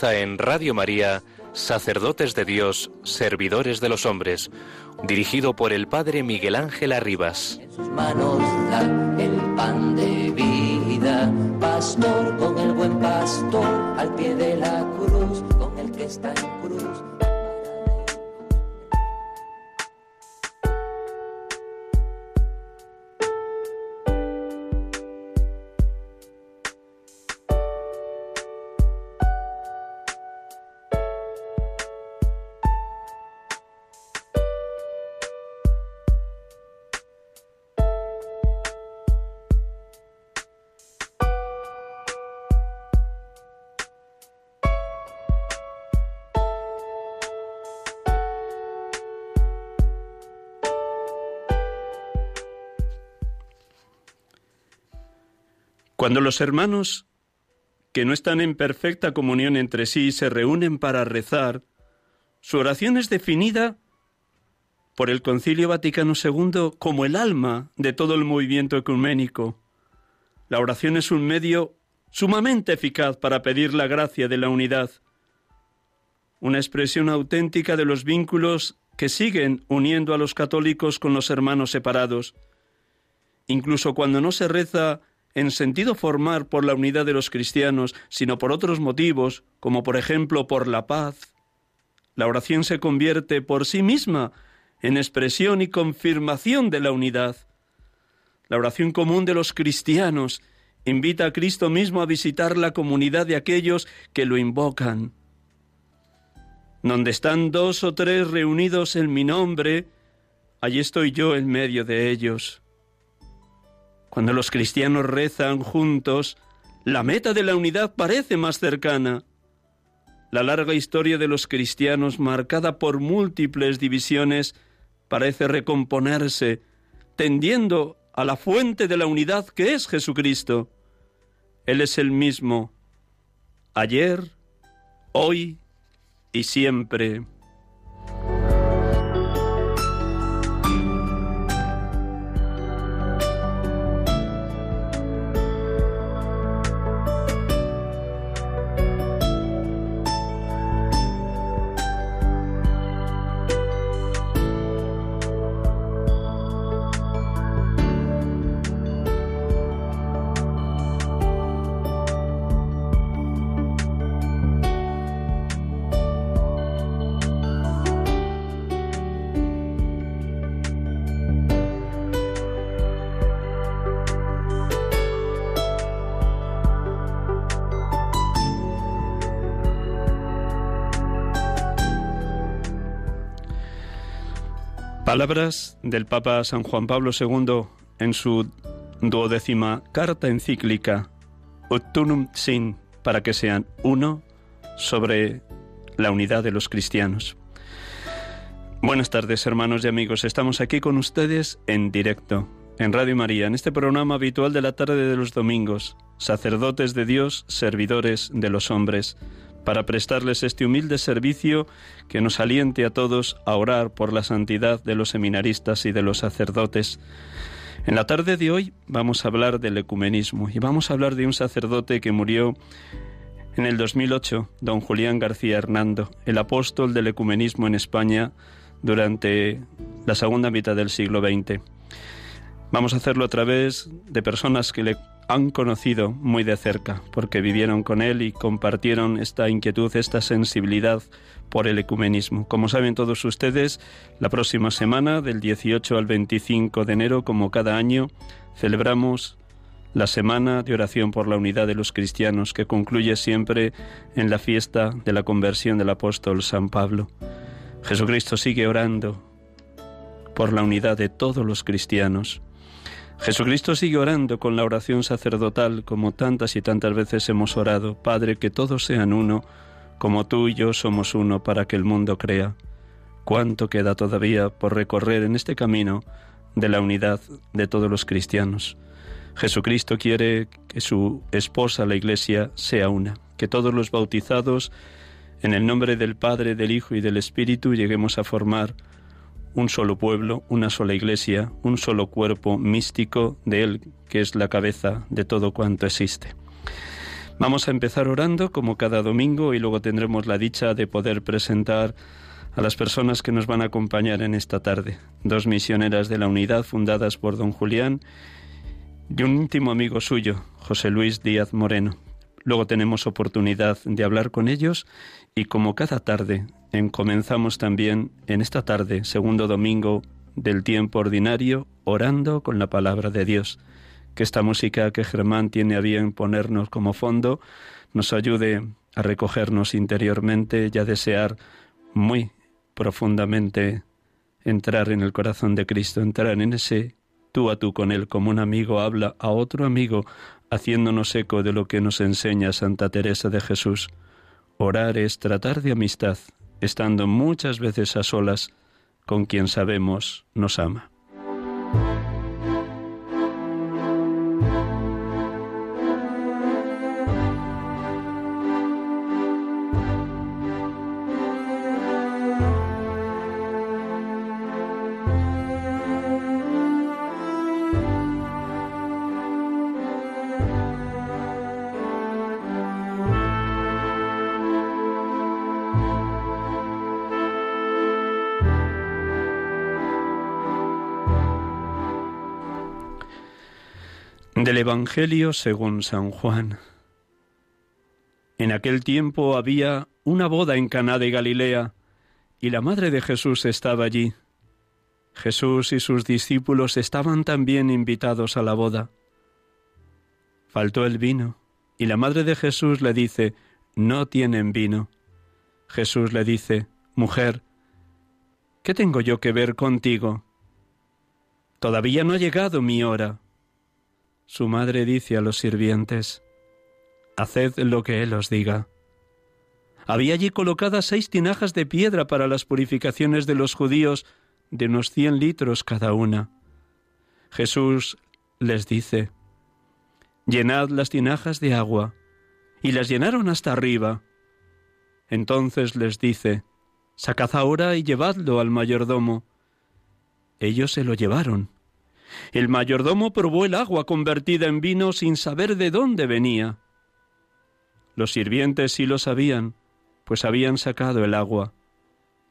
Comienza en Radio María, Sacerdotes de Dios, Servidores de los Hombres, dirigido por el Padre Miguel Ángel Arribas. En sus manos da el pan de vida, pastor con el buen pastor, al pie de la cruz, con el que está en Cuando los hermanos que no están en perfecta comunión entre sí se reúnen para rezar, su oración es definida por el Concilio Vaticano II como el alma de todo el movimiento ecuménico. La oración es un medio sumamente eficaz para pedir la gracia de la unidad, una expresión auténtica de los vínculos que siguen uniendo a los católicos con los hermanos separados. Incluso cuando no se reza en sentido formar por la unidad de los cristianos, sino por otros motivos, como por ejemplo por la paz. La oración se convierte por sí misma en expresión y confirmación de la unidad. La oración común de los cristianos invita a Cristo mismo a visitar la comunidad de aquellos que lo invocan. Donde están dos o tres reunidos en mi nombre, allí estoy yo en medio de ellos. Cuando los cristianos rezan juntos, la meta de la unidad parece más cercana. La larga historia de los cristianos, marcada por múltiples divisiones, parece recomponerse, tendiendo a la fuente de la unidad que es Jesucristo. Él es el mismo, ayer, hoy y siempre. Palabras del Papa San Juan Pablo II en su duodécima carta encíclica Ut Sin, para que sean uno sobre la unidad de los cristianos. Buenas tardes, hermanos y amigos. Estamos aquí con ustedes en directo, en Radio María, en este programa habitual de la tarde de los domingos, sacerdotes de Dios, servidores de los hombres para prestarles este humilde servicio que nos aliente a todos a orar por la santidad de los seminaristas y de los sacerdotes. En la tarde de hoy vamos a hablar del ecumenismo y vamos a hablar de un sacerdote que murió en el 2008, don Julián García Hernando, el apóstol del ecumenismo en España durante la segunda mitad del siglo XX. Vamos a hacerlo a través de personas que le han conocido muy de cerca, porque vivieron con él y compartieron esta inquietud, esta sensibilidad por el ecumenismo. Como saben todos ustedes, la próxima semana, del 18 al 25 de enero, como cada año, celebramos la semana de oración por la unidad de los cristianos, que concluye siempre en la fiesta de la conversión del apóstol San Pablo. Jesucristo sigue orando por la unidad de todos los cristianos. Jesucristo sigue orando con la oración sacerdotal como tantas y tantas veces hemos orado, Padre, que todos sean uno, como tú y yo somos uno para que el mundo crea. ¿Cuánto queda todavía por recorrer en este camino de la unidad de todos los cristianos? Jesucristo quiere que su esposa, la Iglesia, sea una, que todos los bautizados, en el nombre del Padre, del Hijo y del Espíritu, lleguemos a formar un solo pueblo, una sola iglesia, un solo cuerpo místico de Él, que es la cabeza de todo cuanto existe. Vamos a empezar orando como cada domingo y luego tendremos la dicha de poder presentar a las personas que nos van a acompañar en esta tarde. Dos misioneras de la unidad fundadas por don Julián y un íntimo amigo suyo, José Luis Díaz Moreno. Luego tenemos oportunidad de hablar con ellos y como cada tarde comenzamos también en esta tarde, segundo domingo del tiempo ordinario, orando con la palabra de Dios. Que esta música que Germán tiene a bien ponernos como fondo nos ayude a recogernos interiormente y a desear muy profundamente entrar en el corazón de Cristo, entrar en ese tú a tú con Él, como un amigo habla a otro amigo, haciéndonos eco de lo que nos enseña Santa Teresa de Jesús. Orar es tratar de amistad, estando muchas veces a solas con quien sabemos nos ama. Del Evangelio según San Juan. En aquel tiempo había una boda en Caná de Galilea, y la madre de Jesús estaba allí. Jesús y sus discípulos estaban también invitados a la boda. Faltó el vino, y la madre de Jesús le dice, No tienen vino. Jesús le dice, Mujer, ¿qué tengo yo que ver contigo? Todavía no ha llegado mi hora. Su madre dice a los sirvientes, Haced lo que Él os diga. Había allí colocadas seis tinajas de piedra para las purificaciones de los judíos, de unos cien litros cada una. Jesús les dice, Llenad las tinajas de agua, y las llenaron hasta arriba. Entonces les dice, Sacad ahora y llevadlo al mayordomo. Ellos se lo llevaron. El mayordomo probó el agua convertida en vino sin saber de dónde venía. Los sirvientes sí lo sabían, pues habían sacado el agua.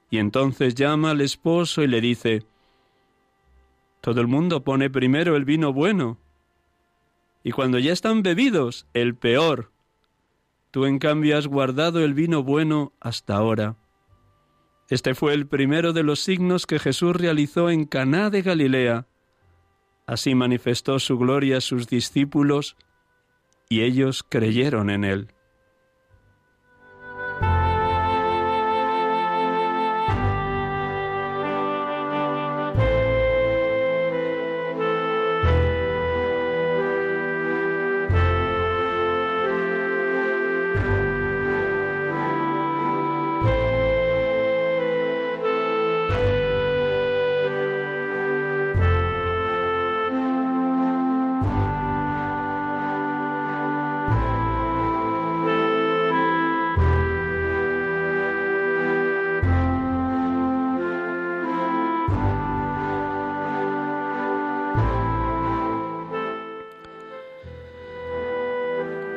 Y entonces llama al esposo y le dice, Todo el mundo pone primero el vino bueno, y cuando ya están bebidos, el peor. Tú en cambio has guardado el vino bueno hasta ahora. Este fue el primero de los signos que Jesús realizó en Caná de Galilea Así manifestó su gloria a sus discípulos y ellos creyeron en él.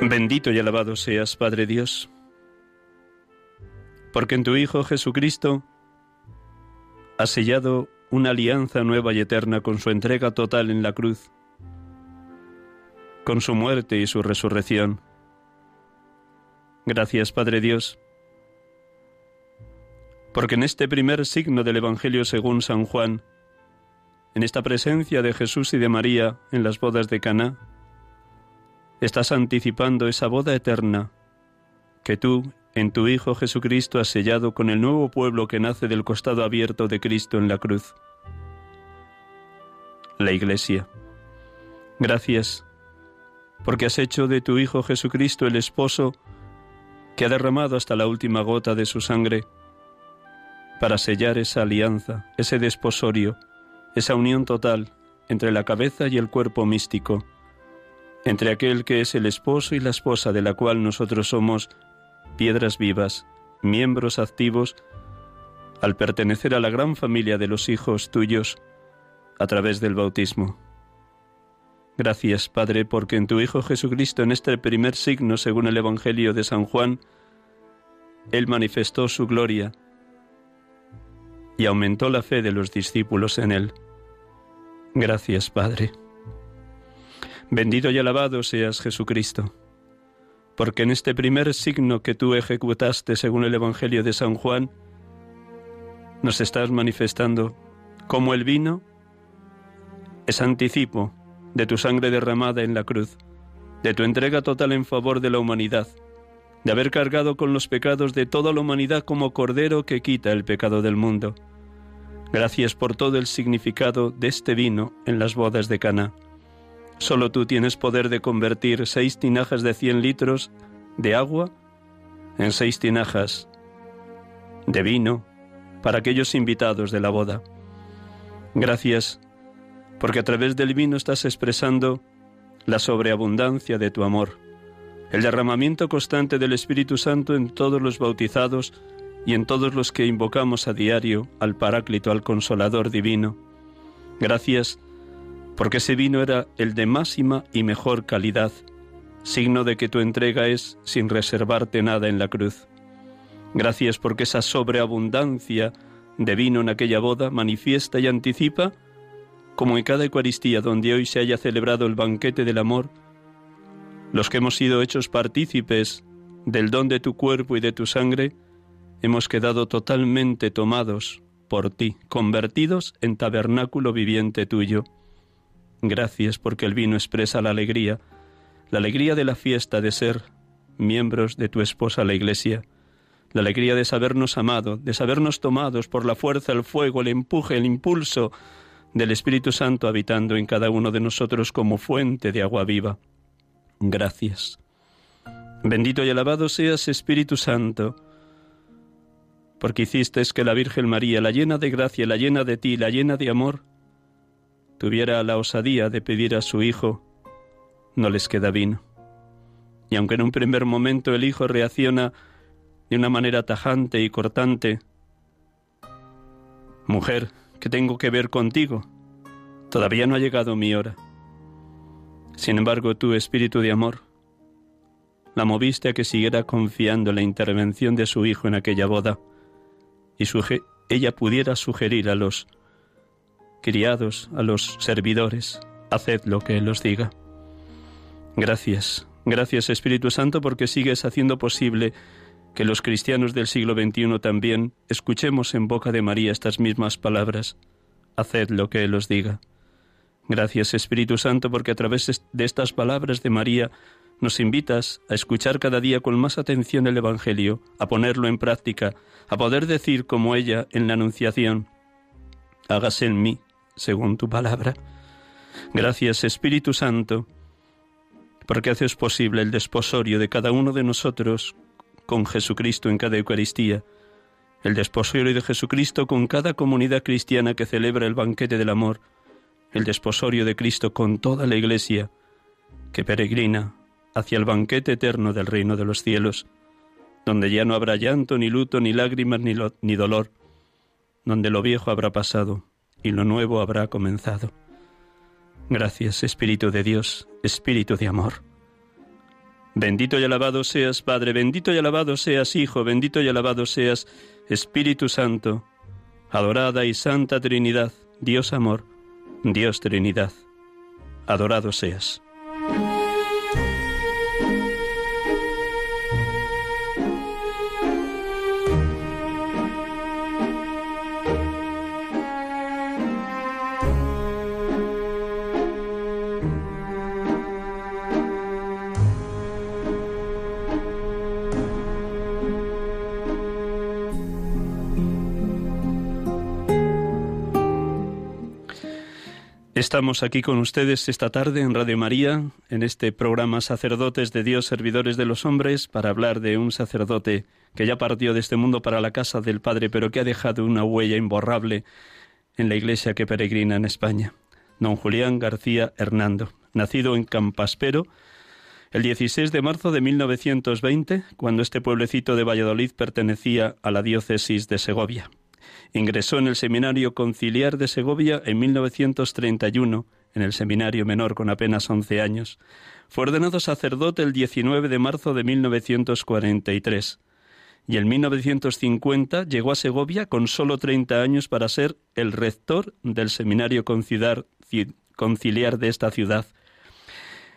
Bendito y alabado seas, Padre Dios, porque en tu Hijo Jesucristo has sellado una alianza nueva y eterna con su entrega total en la cruz, con su muerte y su resurrección. Gracias, Padre Dios, porque en este primer signo del Evangelio según San Juan, en esta presencia de Jesús y de María en las bodas de Caná, Estás anticipando esa boda eterna que tú en tu Hijo Jesucristo has sellado con el nuevo pueblo que nace del costado abierto de Cristo en la cruz. La Iglesia. Gracias, porque has hecho de tu Hijo Jesucristo el esposo que ha derramado hasta la última gota de su sangre para sellar esa alianza, ese desposorio, esa unión total entre la cabeza y el cuerpo místico, entre aquel que es el esposo y la esposa de la cual nosotros somos piedras vivas, miembros activos, al pertenecer a la gran familia de los hijos tuyos a través del bautismo. Gracias, Padre, porque en tu Hijo Jesucristo, en este primer signo, según el Evangelio de San Juan, Él manifestó su gloria y aumentó la fe de los discípulos en Él. Gracias, Padre. Bendito y alabado seas Jesucristo, porque en este primer signo que tú ejecutaste según el Evangelio de San Juan, nos estás manifestando cómo el vino es anticipo de tu sangre derramada en la cruz, de tu entrega total en favor de la humanidad, de haber cargado con los pecados de toda la humanidad como cordero que quita el pecado del mundo. Gracias por todo el significado de este vino en las bodas de Cana. Solo tú tienes poder de convertir seis tinajas de cien litros de agua en seis tinajas de vino para aquellos invitados de la boda. Gracias porque a través del vino estás expresando la sobreabundancia de tu amor, el derramamiento constante del Espíritu Santo en todos los bautizados y en todos los que invocamos a diario al Paráclito, al Consolador Divino. Gracias ese vino era el de máxima y mejor calidad, signo de que tu entrega es sin reservarte nada en la cruz. Gracias porque esa sobreabundancia de vino en aquella boda manifiesta y anticipa como en cada Eucaristía donde hoy se haya celebrado el banquete del amor, los que hemos sido hechos partícipes del don de tu cuerpo y de tu sangre, hemos quedado totalmente tomados por ti, convertidos en tabernáculo viviente tuyo. Gracias porque el vino expresa la alegría, la alegría de la fiesta de ser miembros de tu esposa la Iglesia, la alegría de sabernos amado, de sabernos tomados por la fuerza, el fuego, el empuje, el impulso, del Espíritu Santo habitando en cada uno de nosotros como fuente de agua viva. Gracias. Bendito y alabado seas, Espíritu Santo, porque hiciste que la Virgen María, la llena de gracia, la llena de ti, la llena de amor, tuviera la osadía de pedir a su Hijo, no les queda vino. Y aunque en un primer momento el Hijo reacciona de una manera tajante y cortante, Mujer, ¿Qué tengo que ver contigo? Todavía no ha llegado mi hora. Sin embargo, tu espíritu de amor la moviste a que siguiera confiando en la intervención de su hijo en aquella boda y ella pudiera sugerir a los criados, a los servidores, haced lo que Él os diga. Gracias, gracias Espíritu Santo porque sigues haciendo posible que los cristianos del siglo XXI también escuchemos en boca de María estas mismas palabras. Haced lo que Él os diga. Gracias Espíritu Santo porque a través de estas palabras de María nos invitas a escuchar cada día con más atención el Evangelio, a ponerlo en práctica, a poder decir como ella en la Anunciación, hágase en mí según tu palabra. Gracias Espíritu Santo porque haces posible el desposorio de cada uno de nosotros con Jesucristo en cada Eucaristía, el desposorio de Jesucristo con cada comunidad cristiana que celebra el banquete del amor, el desposorio de Cristo con toda la Iglesia que peregrina hacia el banquete eterno del reino de los cielos, donde ya no habrá llanto, ni luto, ni lágrimas, ni, ni dolor, donde lo viejo habrá pasado y lo nuevo habrá comenzado. Gracias, Espíritu de Dios, Espíritu de amor. Bendito y alabado seas, Padre, bendito y alabado seas, Hijo, bendito y alabado seas, Espíritu Santo, adorada y santa Trinidad, Dios amor, Dios Trinidad, adorado seas. Estamos aquí con ustedes esta tarde en Radio María, en este programa Sacerdotes de Dios, Servidores de los Hombres, para hablar de un sacerdote que ya partió de este mundo para la casa del Padre, pero que ha dejado una huella imborrable en la iglesia que peregrina en España. Don Julián García Hernando, nacido en Campaspero, el 16 de marzo de 1920, cuando este pueblecito de Valladolid pertenecía a la diócesis de Segovia. Ingresó en el Seminario Conciliar de Segovia en 1931, en el Seminario Menor con apenas 11 años. Fue ordenado sacerdote el 19 de marzo de 1943 y en 1950 llegó a Segovia con solo 30 años para ser el rector del Seminario Conciliar, de esta ciudad.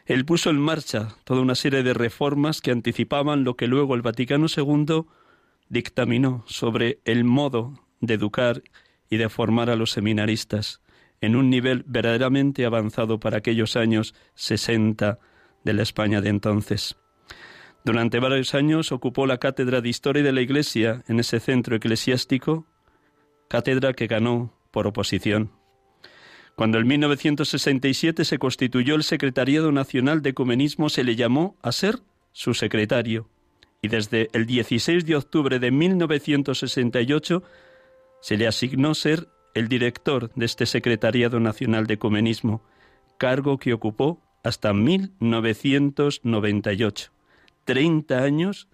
Él puso en marcha toda una serie de reformas que anticipaban lo que luego el Vaticano II dictaminó sobre el modo de educar y de formar a los seminaristas en un nivel verdaderamente avanzado para aquellos años 60 de la España de entonces. Durante varios años ocupó la cátedra de Historia de la Iglesia en ese centro eclesiástico, cátedra que ganó por oposición. Cuando en 1967 se constituyó el Secretariado Nacional de Ecumenismo, se le llamó a ser su secretario, y desde el 16 de octubre de 1968 se le asignó ser el director de este Secretariado Nacional de Ecumenismo, cargo que ocupó hasta 1998. Treinta años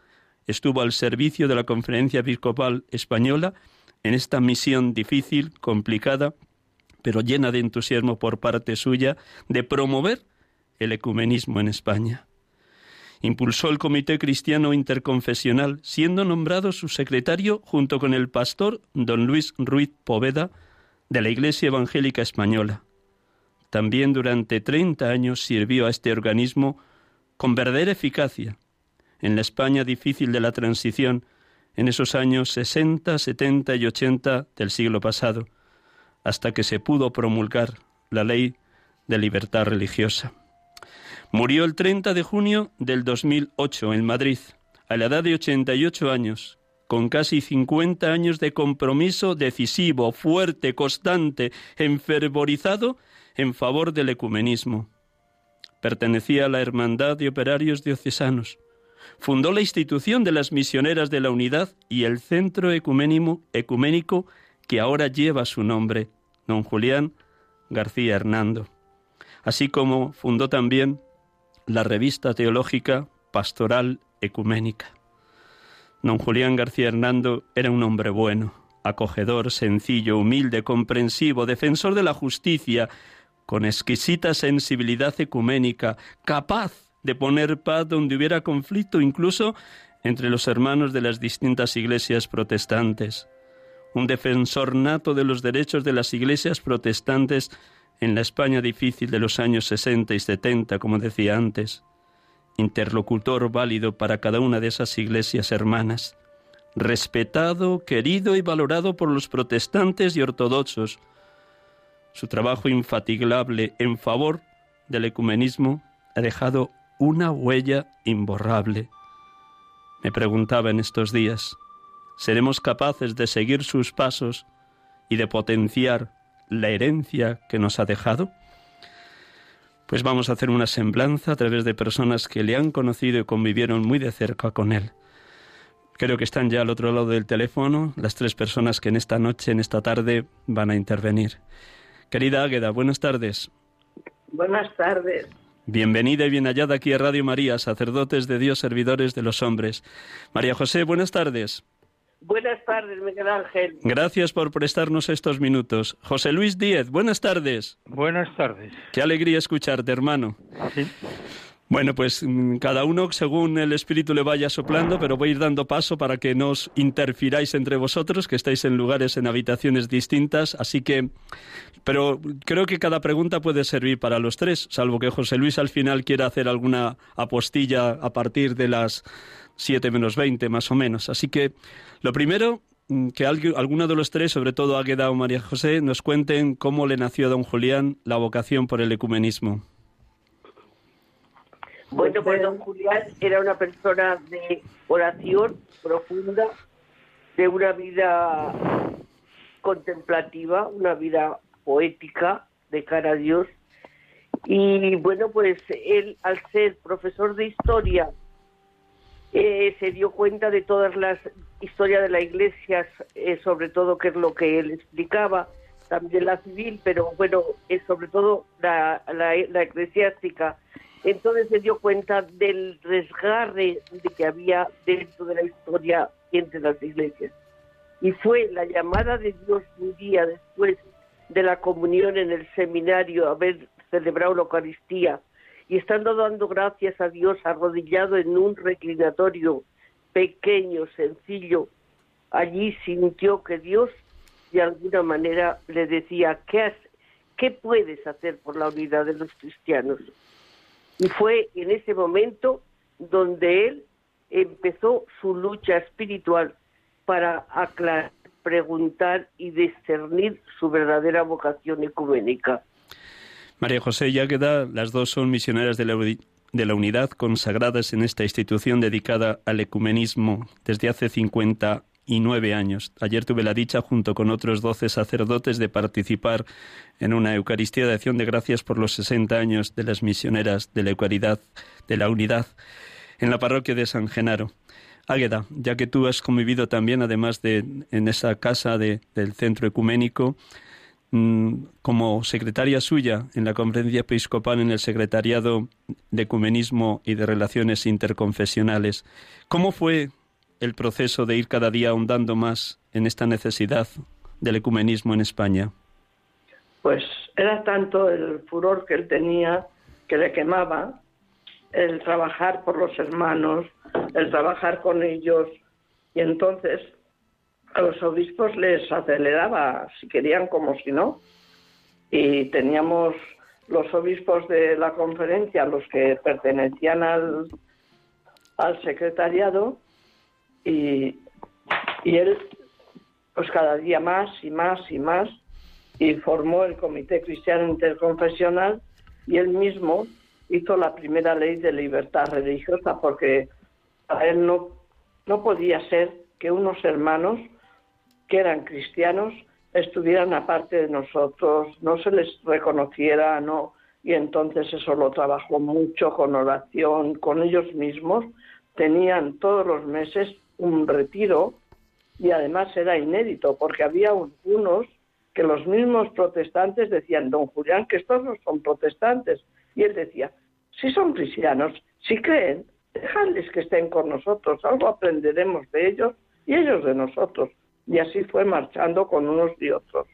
estuvo al servicio de la Conferencia Episcopal Española en esta misión difícil, complicada, pero llena de entusiasmo por parte suya de promover el ecumenismo en España. Impulsó el Comité Cristiano Interconfesional, siendo nombrado su secretario junto con el pastor don Luis Ruiz Poveda de la Iglesia Evangélica Española. También durante 30 años sirvió a este organismo con verdadera eficacia en la España difícil de la transición en esos años 60, 70 y 80 del siglo pasado, hasta que se pudo promulgar la ley de libertad religiosa. Murió el 30 de junio del 2008 en Madrid, a la edad de 88 años, con casi 50 años de compromiso decisivo, fuerte, constante, enfervorizado en favor del ecumenismo. Pertenecía a la Hermandad de Operarios Diocesanos. Fundó la institución de las Misioneras de la Unidad y el Centro Ecuménico que ahora lleva su nombre, don Julián García Hernando. Así como fundó también la revista teológica Pastoral Ecuménica. Don Julián García Hernando era un hombre bueno, acogedor, sencillo, humilde, comprensivo, defensor de la justicia, con exquisita sensibilidad ecuménica, capaz de poner paz donde hubiera conflicto, incluso entre los hermanos de las distintas iglesias protestantes. Un defensor nato de los derechos de las iglesias protestantes en la España difícil de los años 60 y 70, como decía antes, interlocutor válido para cada una de esas iglesias hermanas, respetado, querido y valorado por los protestantes y ortodoxos. Su trabajo infatigable en favor del ecumenismo ha dejado una huella imborrable. Me preguntaba en estos días, ¿seremos capaces de seguir sus pasos y de potenciar la herencia que nos ha dejado? Pues vamos a hacer una semblanza a través de personas que le han conocido y convivieron muy de cerca con él. Creo que están ya al otro lado del teléfono las tres personas que en esta noche, en esta tarde, van a intervenir. Querida Águeda, buenas tardes. Buenas tardes. Bienvenida y bien hallada aquí a Radio María, sacerdotes de Dios, servidores de los hombres. María José, buenas tardes. Buenas tardes, Miguel Ángel. Gracias por prestarnos estos minutos. José Luis Díez, buenas tardes. Buenas tardes. Qué alegría escucharte, hermano. ¿Sí? Bueno, pues mm, cada uno según el Espíritu le vaya soplando, pero voy a ir dando paso para que no os interfiráis entre vosotros, que estáis en lugares, en habitaciones distintas, así que... Pero creo que cada pregunta puede servir para los tres, salvo que José Luis al final quiera hacer alguna apostilla a partir de las siete menos veinte, más o menos. Así que lo primero, mm, que alguno de los tres, sobre todo Águeda o María José, nos cuenten cómo le nació a don Julián la vocación por el ecumenismo. Bueno, pues don Julián era una persona de oración profunda, de una vida contemplativa, una vida poética, de cara a Dios. Y bueno, pues él, al ser profesor de historia, eh, se dio cuenta de todas las historias de la iglesia, eh, sobre todo que es lo que él explicaba, también la civil, pero bueno, sobre todo la, la, la eclesiástica. Entonces se dio cuenta del resgarre de que había dentro de la historia entre las iglesias. Y fue la llamada de Dios un día después de la comunión en el seminario, haber celebrado la Eucaristía, y estando dando gracias a Dios arrodillado en un reclinatorio pequeño, sencillo, allí sintió que Dios de alguna manera le decía, ¿qué, ¿qué puedes hacer por la unidad de los cristianos? Y fue en ese momento donde él empezó su lucha espiritual para aclarar, preguntar y discernir su verdadera vocación ecuménica. María José y Águeda, las dos son misioneras de la, de la unidad consagradas en esta institución dedicada al ecumenismo desde hace 59 años. Ayer tuve la dicha, junto con otros 12 sacerdotes, de participar en una Eucaristía de acción de gracias por los 60 años de las misioneras de la Eucaridad, de la unidad, en la parroquia de San Genaro. Águeda, ya que tú has convivido también, además de en esa casa de, del centro ecuménico, como secretaria suya en la conferencia episcopal en el secretariado de ecumenismo y de relaciones interconfesionales. ¿Cómo fue el proceso de ir cada día ahondando más en esta necesidad del ecumenismo en España? Pues era tanto el furor que él tenía que le quemaba el trabajar por los hermanos, el trabajar con ellos y entonces a los obispos les aceleraba, si querían como si no. Y teníamos los obispos de la conferencia, los que pertenecían al, al secretariado, y, y él, pues cada día más y más y más, y formó el Comité Cristiano Interconfesional, y él mismo hizo la primera ley de libertad religiosa, porque a él no, no podía ser que unos hermanos que eran cristianos estuvieran aparte de nosotros, no se les reconociera, no, y entonces eso lo trabajó mucho con oración, con ellos mismos, tenían todos los meses un retiro y además era inédito porque había unos que los mismos protestantes decían, don Julián, que estos no son protestantes. Y él decía, si son cristianos, si creen, dejadles que estén con nosotros, algo aprenderemos de ellos y ellos de nosotros y así fue marchando con unos y otros.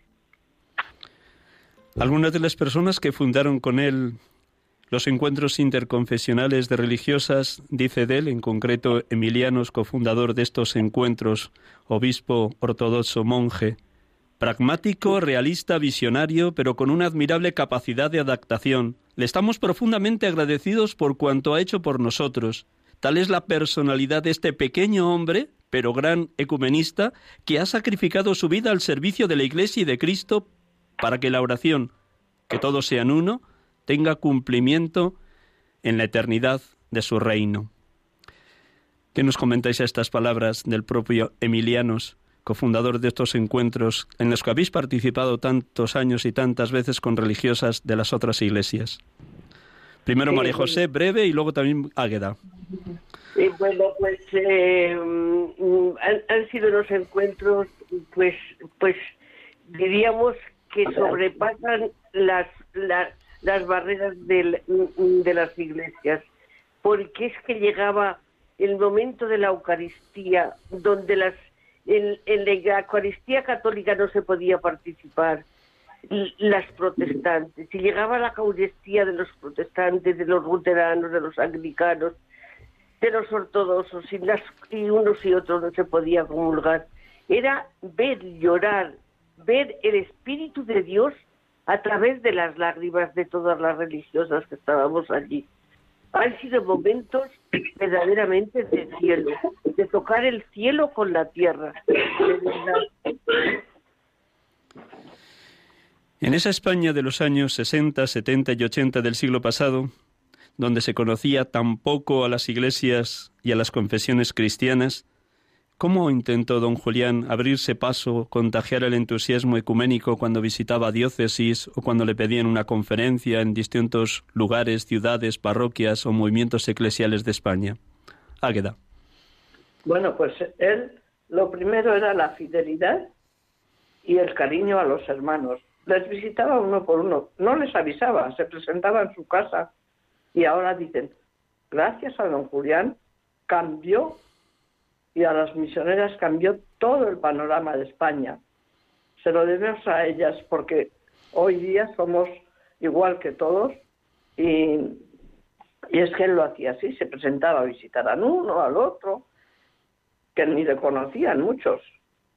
Algunas de las personas que fundaron con él los encuentros interconfesionales de religiosas, dice de él, en concreto Emilianos, cofundador de estos encuentros, obispo ortodoxo monje, pragmático, realista, visionario, pero con una admirable capacidad de adaptación. Le estamos profundamente agradecidos por cuanto ha hecho por nosotros. Tal es la personalidad de este pequeño hombre pero gran ecumenista, que ha sacrificado su vida al servicio de la Iglesia y de Cristo para que la oración, que todos sean uno, tenga cumplimiento en la eternidad de su reino. ¿Qué nos comentáis a estas palabras del propio Emilianos, cofundador de estos encuentros en los que habéis participado tantos años y tantas veces con religiosas de las otras iglesias? Primero María José, breve, y luego también Águeda. Y bueno, pues eh, mm, han, sido unos encuentros, pues, pues diríamos que sobrepasan las, las, barreras mm, de las iglesias, porque es que llegaba el momento de la Eucaristía, donde las en, en la Eucaristía católica no se podía participar, las protestantes, y llegaba la Eucaristía de los protestantes, de los luteranos, de los anglicanos, de los ortodoxos y, las, unos y otros no se podía comulgar. Era ver llorar, ver el Espíritu de Dios a través de las lágrimas de todas las religiosas que estábamos allí. Han sido momentos verdaderamente de cielo, de tocar el cielo con la tierra. En esa España de los años 60, 70 y 80 del siglo pasado, donde se conocía tan poco a las iglesias y a las confesiones cristianas, ¿Cómo intentó don Julián abrirse paso, contagiar el entusiasmo ecuménico cuando visitaba diócesis o cuando le pedían una conferencia en distintos lugares, ciudades, parroquias o movimientos eclesiales de España? Águeda. Bueno, pues él lo primero era la fidelidad y el cariño a los hermanos. Les visitaba uno por uno, no les avisaba, se presentaba en su casa y ahora dicen, gracias a don Julián cambió y a las misioneras cambió todo el panorama de España. Se lo debemos a ellas porque hoy día somos igual que todos y, es que él lo hacía así, se presentaba a visitar a uno, al otro, que ni le conocían muchos.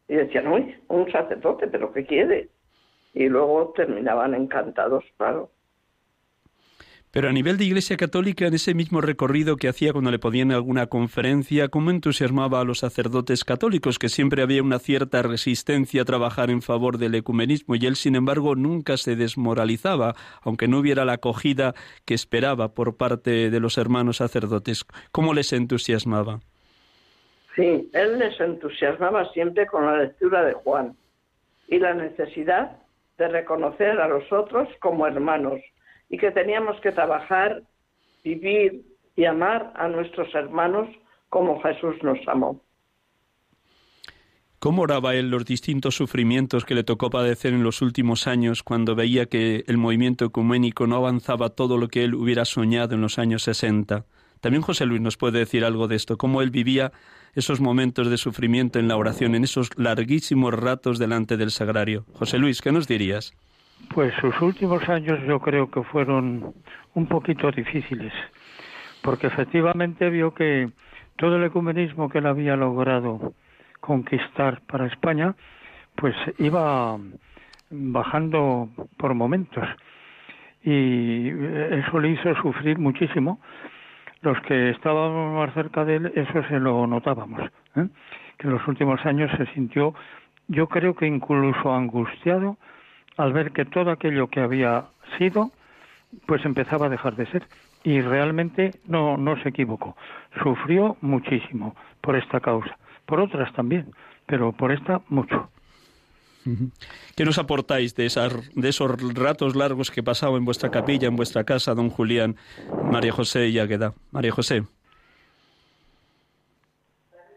Y decían, uy, un sacerdote, pero ¿qué quiere? Y luego terminaban encantados, claro. Pero a nivel de Iglesia Católica, en ese mismo recorrido que hacía cuando le podían alguna conferencia, ¿cómo entusiasmaba a los sacerdotes católicos? Que siempre había una cierta resistencia a trabajar en favor del ecumenismo y él, sin embargo, nunca se desmoralizaba, aunque no hubiera la acogida que esperaba por parte de los hermanos sacerdotes. ¿Cómo les entusiasmaba? Sí, él les entusiasmaba siempre con la lectura de Juan y la necesidad de reconocer a los otros como hermanos y que teníamos que trabajar, vivir y amar a nuestros hermanos como Jesús nos amó. ¿Cómo oraba él los distintos sufrimientos que le tocó padecer en los últimos años cuando veía que el movimiento ecuménico no avanzaba todo lo que él hubiera soñado en los años 60? También José Luis nos puede decir algo de esto, cómo él vivía esos momentos de sufrimiento en la oración, en esos larguísimos ratos delante del sagrario. José Luis, ¿qué nos dirías? Pues sus últimos años yo creo que fueron un poquito difíciles, porque efectivamente vio que todo el ecumenismo que él había logrado conquistar para España, pues iba bajando por momentos. Y eso le hizo sufrir muchísimo. Los que estábamos más cerca de él, eso se lo notábamos. ¿eh? Que en los últimos años se sintió, yo creo que incluso angustiado al ver que todo aquello que había sido, pues empezaba a dejar de ser. Y realmente no, no se equivocó. Sufrió muchísimo por esta causa. Por otras también, pero por esta mucho. ¿Qué nos aportáis de, esas, de esos ratos largos que pasaba en vuestra capilla, en vuestra casa, don Julián, María José y Agueda? María José.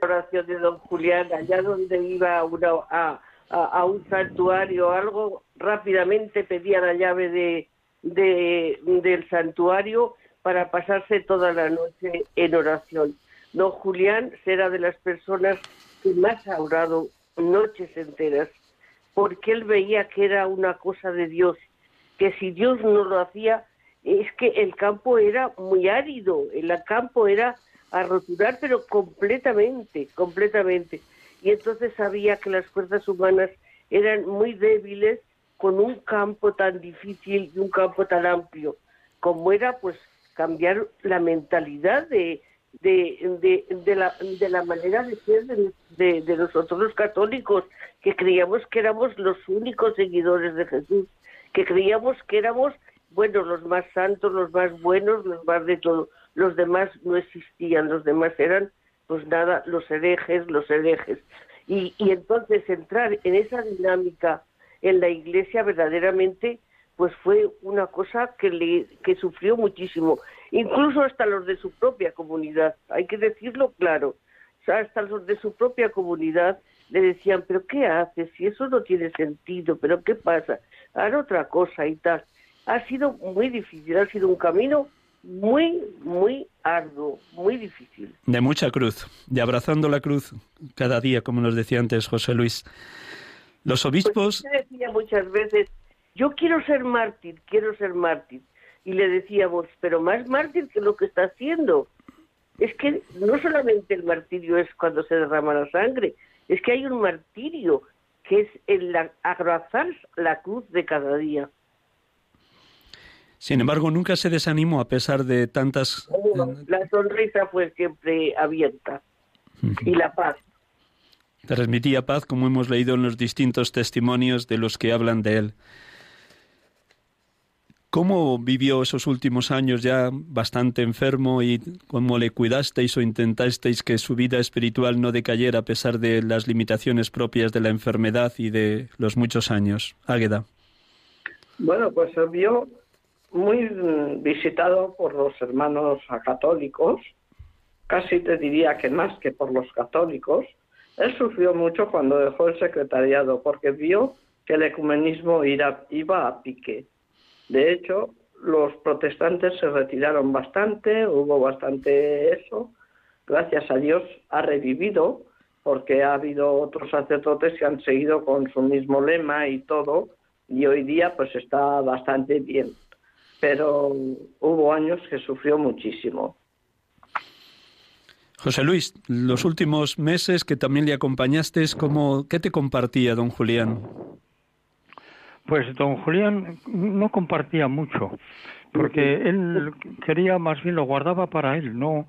La oración de don Julián, allá donde iba uno a, a, un santuario o algo, rápidamente pedía la llave de, del santuario para pasarse toda la noche en oración. Don Julián será de las personas que más ha orado noches enteras, porque él veía que era una cosa de Dios, que si Dios no lo hacía, es que el campo era muy árido, el campo era a roturar, pero completamente, completamente y entonces sabía que las fuerzas humanas eran muy débiles con un campo tan difícil y un campo tan amplio, como era pues cambiar la mentalidad de, de, de, la, de la manera de ser de, de nosotros los católicos, que creíamos que éramos los únicos seguidores de Jesús, que creíamos que éramos, bueno, los más santos, los más buenos, los más de todo. Los demás no existían, los demás eran pues nada, los herejes, los herejes. Y, y entonces entrar en esa dinámica en la iglesia verdaderamente pues fue una cosa que le que sufrió muchísimo. Incluso hasta los de su propia comunidad hay que decirlo claro. Hasta los de su propia comunidad le decían pero qué haces si eso no tiene sentido pero qué pasa haz otra cosa y tal ha sido muy difícil ha sido un camino muy, muy arduo, muy difícil. De mucha cruz, de abrazando la cruz cada día, como nos decía antes José Luis. Los pues obispos... decía muchas veces, yo quiero ser mártir, quiero ser mártir. Y le decíamos, pero más mártir que lo que está haciendo. Es que no solamente el martirio es cuando se derrama la sangre, es que hay un martirio que es el abrazar la cruz de cada día. Sin embargo, nunca se desanimó a pesar de tantas... La sonrisa fue siempre abierta y la paz. Transmitía paz, como hemos leído en los distintos testimonios de los que hablan de él. ¿Cómo vivió esos últimos años ya bastante enfermo y cómo le cuidasteis o intentasteis que su vida espiritual no decayera a pesar de las limitaciones propias de la enfermedad y de los muchos años? Águeda. Bueno, pues vio muy visitado por los hermanos católicos, casi te diría que más que por los católicos. Él sufrió mucho cuando dejó el secretariado porque vio que el ecumenismo iba a pique de hecho, los protestantes se retiraron bastante, hubo bastante eso. Gracias a Dios ha revivido, porque ha habido otros sacerdotes que han seguido con su mismo lema y todo, y hoy día pues está bastante bien. Pero hubo años que sufrió muchísimo. José Luis, los últimos meses que también le acompañaste, ¿cómo, ¿qué te compartía don Julián? Pues don Julián no compartía mucho, porque él quería más bien lo guardaba para él, no,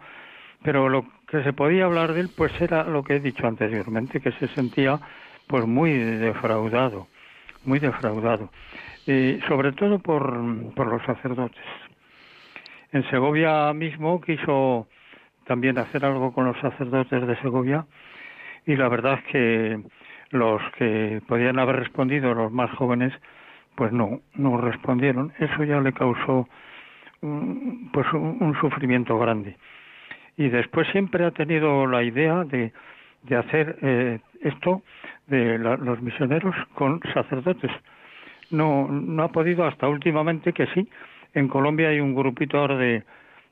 pero lo que se podía hablar de él, pues era lo que he dicho anteriormente, que se sentía pues muy defraudado, muy defraudado, y sobre todo por, por los sacerdotes. En Segovia mismo quiso también hacer algo con los sacerdotes de Segovia y la verdad es que los que podían haber respondido, los más jóvenes, pues no, no respondieron. Eso ya le causó pues un, sufrimiento grande. Y después siempre ha tenido la idea de, de hacer eh, esto de los misioneros con sacerdotes. No, no ha podido hasta últimamente que sí. En Colombia hay un grupito ahora de,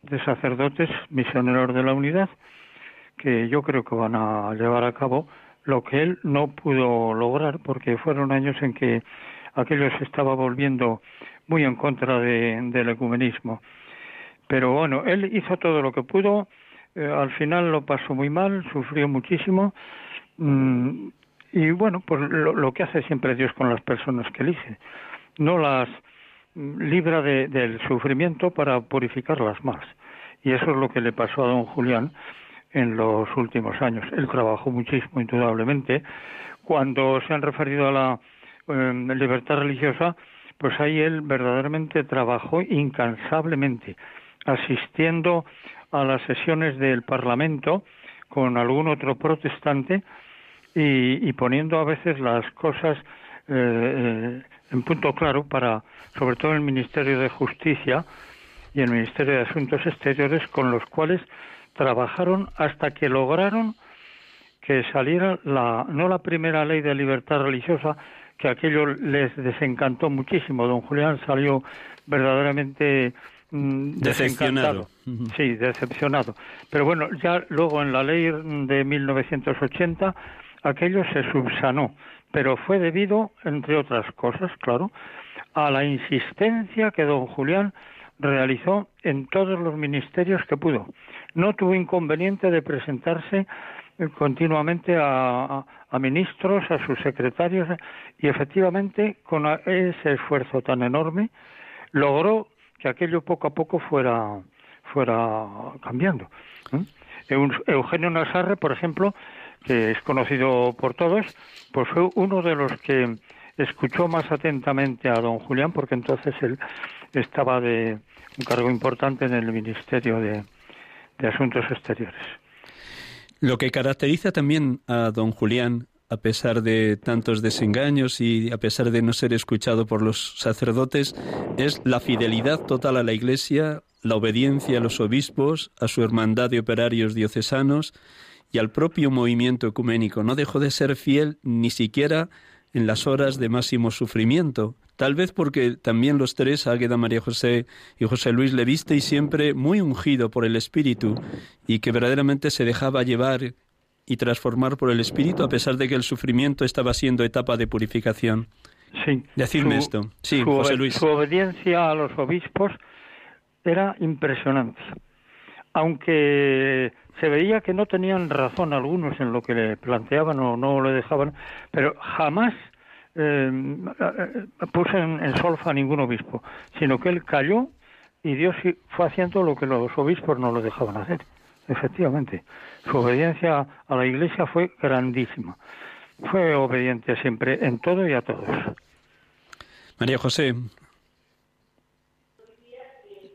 de sacerdotes misioneros de la unidad que yo creo que van a llevar a cabo lo que él no pudo lograr porque fueron años en que aquello se estaba volviendo muy en contra del ecumenismo. Pero bueno, él hizo todo lo que pudo, eh, al final lo pasó muy mal, sufrió muchísimo, mm, y bueno, pues lo, que hace siempre Dios con las personas que elige, no las libra del sufrimiento para purificarlas más. Y eso es lo que le pasó a don Julián, en los últimos años. Él trabajó muchísimo, indudablemente. Cuando se han referido a la em, libertad religiosa, pues ahí él verdaderamente trabajó incansablemente, asistiendo a las sesiones del Parlamento con algún otro protestante y, poniendo a veces las cosas eh, eh, en punto claro para, sobre todo el Ministerio de Justicia y el Ministerio de Asuntos Exteriores, con los cuales trabajaron hasta que lograron que saliera la, no la primera ley de libertad religiosa, que aquello les desencantó muchísimo. Don Julián salió verdaderamente mm, decepcionado. Sí, decepcionado. Pero bueno, ya luego en la ley de 1980 aquello se subsanó, pero fue debido, entre otras cosas, claro, a la insistencia que don Julián realizó en todos los ministerios que pudo no tuvo inconveniente de presentarse eh, continuamente a, ministros, a sus secretarios, y efectivamente, con ese esfuerzo tan enorme, logró que aquello poco a poco fuera, fuera cambiando. Eugenio Nazarre, por ejemplo, que es conocido por todos, pues fue uno de los que escuchó más atentamente a don Julián, porque entonces él estaba de un cargo importante en el Ministerio de, de Asuntos Exteriores. Lo que caracteriza también a don Julián, a pesar de tantos desengaños y a pesar de no ser escuchado por los sacerdotes, es la fidelidad total a la Iglesia, la obediencia a los obispos, a su hermandad de operarios diocesanos y al propio movimiento ecuménico. No dejó de ser fiel ni siquiera en las horas de máximo sufrimiento. Tal vez porque también los tres, Águeda, María José y José Luis, le visteis siempre muy ungido por el Espíritu y que verdaderamente se dejaba llevar y transformar por el Espíritu a pesar de que el sufrimiento estaba siendo etapa de purificación. Sí. Decidme esto. Sí, José Luis. Su obediencia a los obispos era impresionante. Aunque se veía que no tenían razón algunos en lo que le planteaban o no le dejaban, pero jamás eh, puso en, solfa a ningún obispo, sino que él cayó y Dios fue haciendo lo que los obispos no lo dejaban hacer. Efectivamente, su obediencia a la Iglesia fue grandísima. Fue obediente siempre en todo y a todos. María José.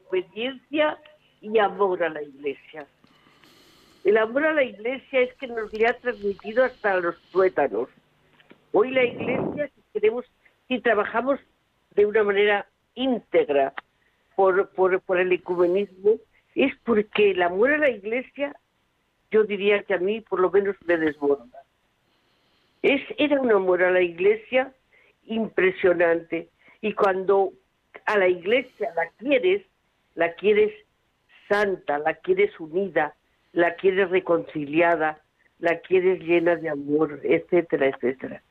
obediencia y amor a la Iglesia. El amor a la Iglesia es que nos le ha transmitido hasta los tuétanos. Hoy la Iglesia, si queremos, si trabajamos de una manera íntegra por, por, el ecumenismo, es porque el amor a la Iglesia, yo diría que a mí por lo menos me desborda. Es, era un amor a la Iglesia impresionante. Y cuando a la Iglesia la quieres, la quieres santa, la quieres unida, la quieres reconciliada, la quieres llena de amor, etcétera, etcétera.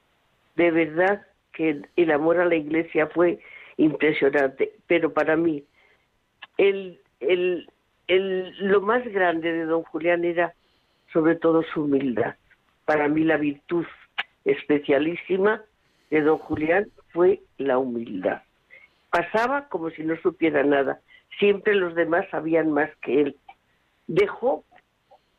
De verdad que el amor a la iglesia fue impresionante, pero para mí el, el, el, lo más grande de don Julián era sobre todo su humildad. Para mí la virtud especialísima de don Julián fue la humildad. Pasaba como si no supiera nada. Siempre los demás sabían más que él. Dejó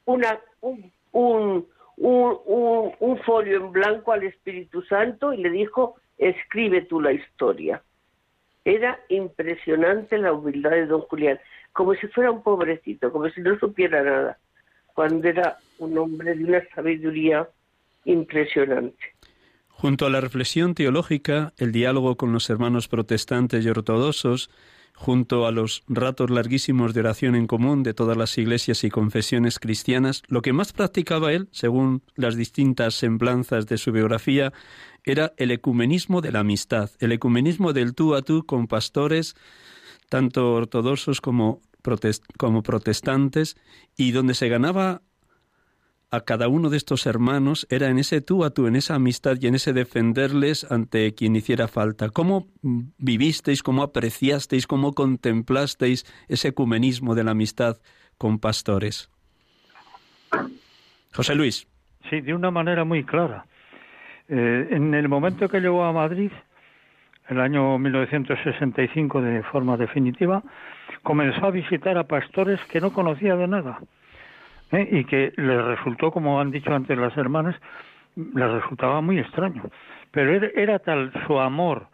una, un, un, un, un folio en blanco al Espíritu Santo y le dijo, escribe tú la historia. Era impresionante la humildad de don Julián, como si fuera un pobrecito, como si no supiera nada, cuando era un hombre de una sabiduría impresionante. Junto a la reflexión teológica, el diálogo con los hermanos protestantes y ortodoxos, junto a los ratos larguísimos de oración en común de todas las iglesias y confesiones cristianas, lo que más practicaba él, según las distintas semblanzas de su biografía, era el ecumenismo de la amistad, el ecumenismo del tú a tú con pastores, tanto ortodoxos como, como protestantes, y donde se ganaba a cada uno de estos hermanos era en ese tú a tú, en esa amistad y en ese defenderles ante quien hiciera falta. ¿Cómo vivisteis, cómo apreciasteis, cómo contemplasteis ese ecumenismo de la amistad con pastores? José Luis. Sí, de una manera muy clara. Eh, en el momento que llegó a Madrid, el año 1965 de forma definitiva, comenzó a visitar a pastores que no conocía de nada ¿eh? y que les resultó, como han dicho antes las hermanas, les resultaba muy extraño. Pero era tal su amor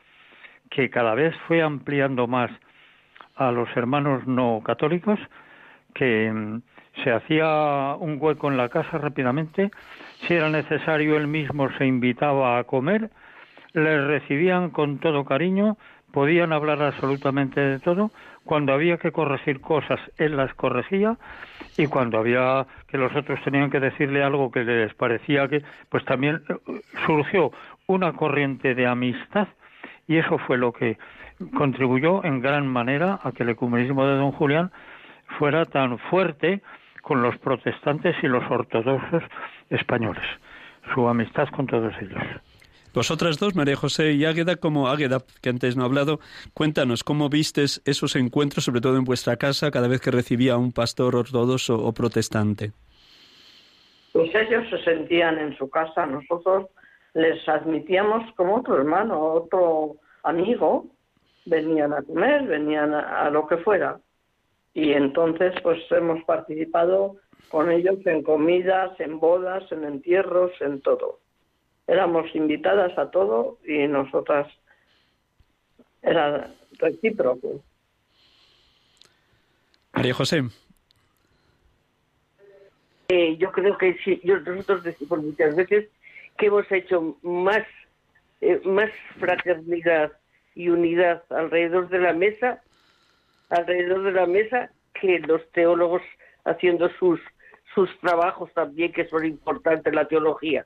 que cada vez fue ampliando más a los hermanos no católicos que mm, se hacía un hueco en la casa rápidamente, si era necesario él mismo se invitaba a comer, les recibían con todo cariño, podían hablar absolutamente de todo, cuando había que corregir cosas, él las corregía y cuando había que los otros tenían que decirle algo que les parecía que, pues también eh, surgió una corriente de amistad y eso fue lo que contribuyó en gran manera a que el ecumenismo de don Julián fuera tan fuerte con los protestantes y los ortodoxos españoles, su amistad con todos ellos. Vosotras dos, María José y Águeda, como Águeda, que antes no ha hablado, cuéntanos cómo vistes esos encuentros, sobre todo en vuestra casa, cada vez que recibía a un pastor ortodoxo o protestante. Pues ellos se sentían en su casa, nosotros les admitíamos como otro hermano, otro amigo, venían a comer, venían a, a lo que fuera. Y entonces pues hemos participado con ellos en comidas, en bodas, en entierros, en todo éramos invitadas a todo y nosotras era recíproco. María José. Eh, yo creo que sí, nosotros decimos muchas veces que hemos hecho más, eh, más fraternidad y unidad alrededor de la mesa, alrededor de la mesa, que los teólogos haciendo sus, sus trabajos también, que son importantes, la teología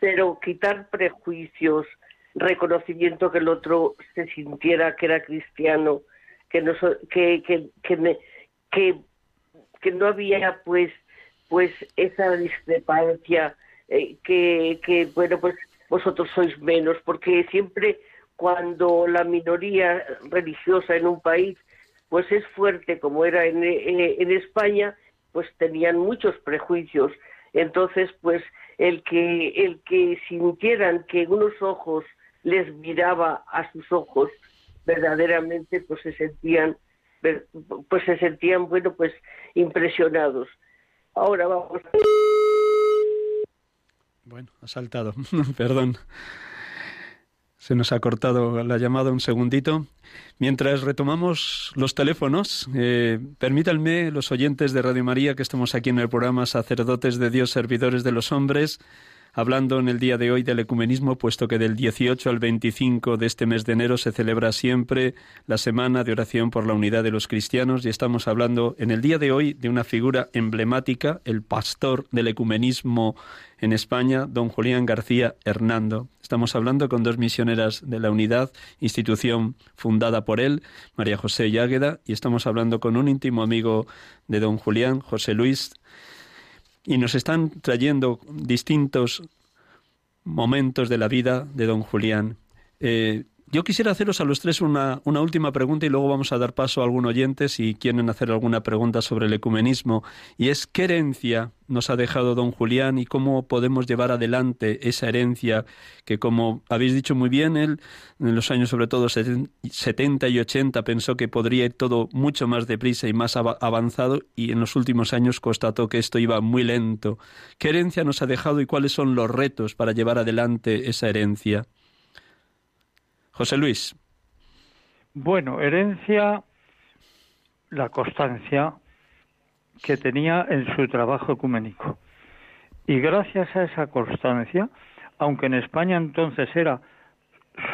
pero quitar prejuicios, reconocimiento que el otro se sintiera que era cristiano, que no que que que, no había pues pues esa discrepancia eh, que que bueno pues vosotros sois menos porque siempre cuando la minoría religiosa en un país pues es fuerte como era en, en España pues tenían muchos prejuicios entonces pues el que, el que sintieran que unos ojos les miraba a sus ojos, verdaderamente pues se sentían pues se sentían bueno pues impresionados. Ahora vamos. Bueno, ha saltado, perdón. Se nos ha cortado la llamada un segundito. Mientras retomamos los teléfonos, eh, permítanme, los oyentes de Radio María, que estamos aquí en el programa Sacerdotes de Dios, Servidores de los Hombres, hablando en el día de hoy del ecumenismo, puesto que del 18 al 25 de este mes de enero se celebra siempre la Semana de Oración por la Unidad de los Cristianos y estamos hablando en el día de hoy de una figura emblemática, el pastor del ecumenismo en España, don Julián García Hernando. Estamos hablando con dos misioneras de la Unidad, institución fundada por él, María José Yágueda, y estamos hablando con un íntimo amigo de don Julián, José Luis y nos están trayendo distintos momentos de la vida de don Julián. Eh, yo quisiera haceros a los tres una, una, última pregunta y luego vamos a dar paso a algún oyente si quieren hacer alguna pregunta sobre el ecumenismo. Y es qué herencia nos ha dejado don Julián y cómo podemos llevar adelante esa herencia que, como habéis dicho muy bien, él en los años sobre todo 70 y 80 pensó que podría ir todo mucho más deprisa y más avanzado y en los últimos años constató que esto iba muy lento. ¿Qué herencia nos ha dejado y cuáles son los retos para llevar adelante esa herencia? José Luis. Bueno, herencia, la constancia que tenía en su trabajo ecuménico. Y gracias a esa constancia, aunque en España entonces era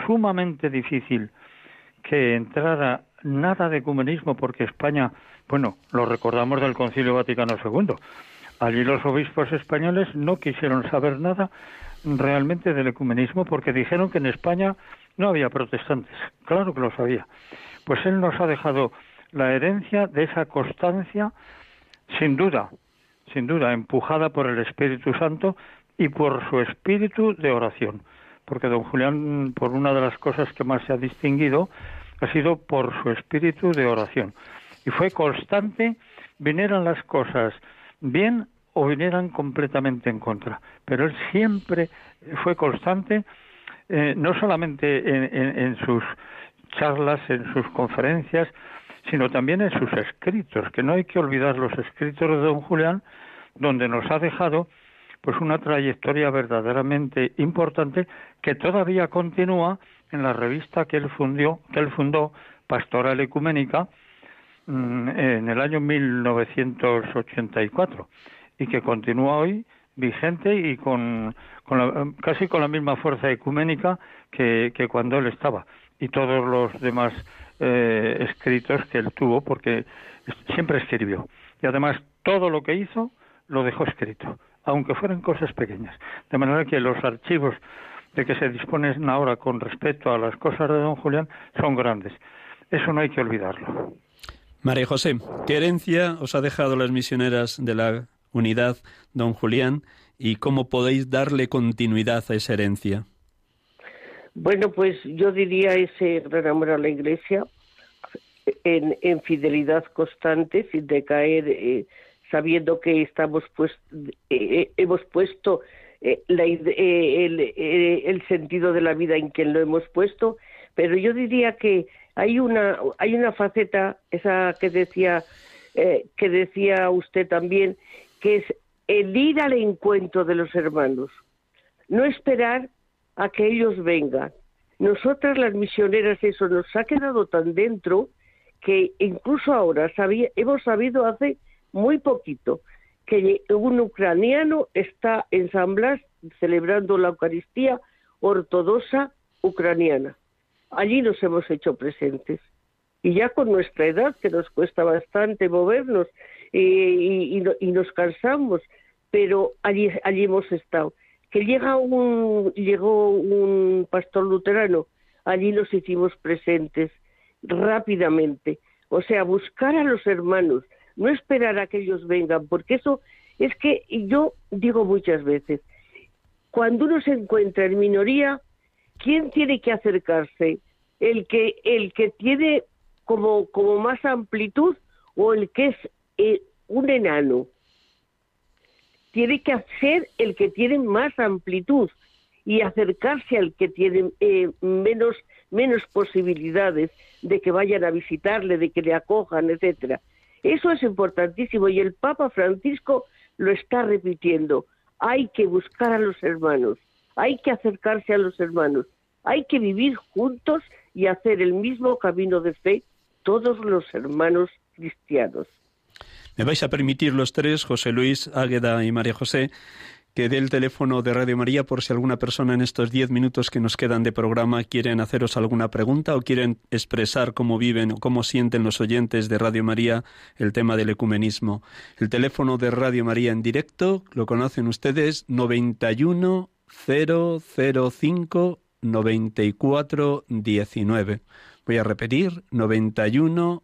sumamente difícil que entrara nada de ecumenismo, porque España, bueno, lo recordamos del Concilio Vaticano II, allí los obispos españoles no quisieron saber nada realmente del ecumenismo porque dijeron que en España no había protestantes, claro que lo sabía. Pues él nos ha dejado la herencia de esa constancia, sin duda, sin duda, empujada por el Espíritu Santo y por su espíritu de oración. Porque don Julián, por una de las cosas que más se ha distinguido, ha sido por su espíritu de oración. Y fue constante, vinieran las cosas bien o vinieran completamente en contra. Pero él siempre fue constante eh, no solamente en, sus charlas, en sus conferencias, sino también en sus escritos, que no hay que olvidar los escritos de don Julián, donde nos ha dejado pues una trayectoria verdaderamente importante que todavía continúa en la revista que él fundó, que él fundó Pastoral Ecuménica mm, en el año 1984 y que continúa hoy vigente y con, casi con la misma fuerza ecuménica que, cuando él estaba. Y todos los demás eh, escritos que él tuvo porque siempre escribió. Y además todo lo que hizo lo dejó escrito aunque fueran cosas pequeñas. De manera que los archivos de que se disponen ahora con respecto a las cosas de don Julián son grandes. Eso no hay que olvidarlo. María José, ¿qué herencia os ha dejado las misioneras de la unidad, don Julián, y cómo podéis darle continuidad a esa herencia. Bueno, pues yo diría ese gran amor a la Iglesia, en, fidelidad constante, sin decaer, eh, sabiendo que estamos pues, eh, hemos puesto eh, el, el, sentido de la vida en quien lo hemos puesto, pero yo diría que hay una hay una faceta esa que decía que decía usted también que es el ir al encuentro de los hermanos, no esperar a que ellos vengan. Nosotras las misioneras eso nos ha quedado tan dentro que incluso ahora hemos sabido hace muy poquito que un ucraniano está en San Blas celebrando la Eucaristía ortodoxa ucraniana. Allí nos hemos hecho presentes. Y ya con nuestra edad, que nos cuesta bastante movernos y, nos cansamos, pero allí, allí hemos estado. Que llega un, llegó un pastor luterano, allí nos hicimos presentes rápidamente. O sea, buscar a los hermanos, no esperar a que ellos vengan, porque eso es que yo digo muchas veces, cuando uno se encuentra en minoría, ¿quién tiene que acercarse? El que, el que tiene como, como más amplitud o el que es eh, un enano tiene que ser el que tiene más amplitud y acercarse al que tiene eh, menos menos posibilidades de que vayan a visitarle, de que le acojan, etcétera. Eso es importantísimo y el Papa Francisco lo está repitiendo. Hay que buscar a los hermanos, hay que acercarse a los hermanos. Hay que vivir juntos y hacer el mismo camino de fe todos los hermanos cristianos. Me vais a permitir los tres, José Luis, Águeda y María José, que dé el teléfono de Radio María por si alguna persona en estos diez minutos que nos quedan de programa quieren haceros alguna pregunta o quieren expresar cómo viven o cómo sienten los oyentes de Radio María el tema del ecumenismo. El teléfono de Radio María en directo, lo conocen ustedes, 91 005 94 19. Voy a repetir, 91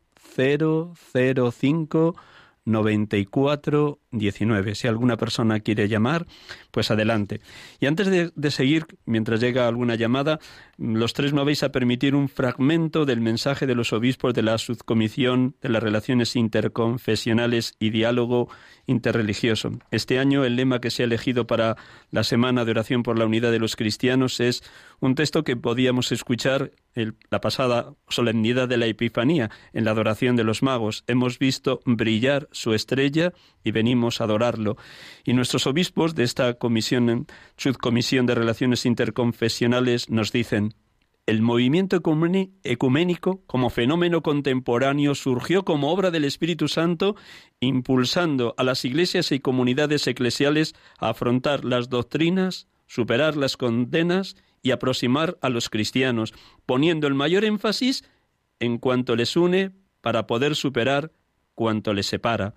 005 94 19. Si alguna persona quiere llamar, pues adelante. Y antes de, seguir, mientras llega alguna llamada, los tres me vais a permitir un fragmento del mensaje de los obispos de la Subcomisión de las Relaciones Interconfesionales y Diálogo Interreligioso. Este año el lema que se ha elegido para la Semana de Oración por la Unidad de los Cristianos es un texto que podíamos escuchar la pasada solemnidad de la Epifanía, en la adoración de los magos. Hemos visto brillar su estrella y venimos a adorarlo. Y nuestros obispos de esta comisión, subcomisión de relaciones interconfesionales, nos dicen, el movimiento ecuménico como fenómeno contemporáneo surgió como obra del Espíritu Santo, impulsando a las iglesias y comunidades eclesiales a afrontar las doctrinas, superar las condenas y aproximar a los cristianos, poniendo el mayor énfasis en cuanto les une para poder superar cuanto les separa.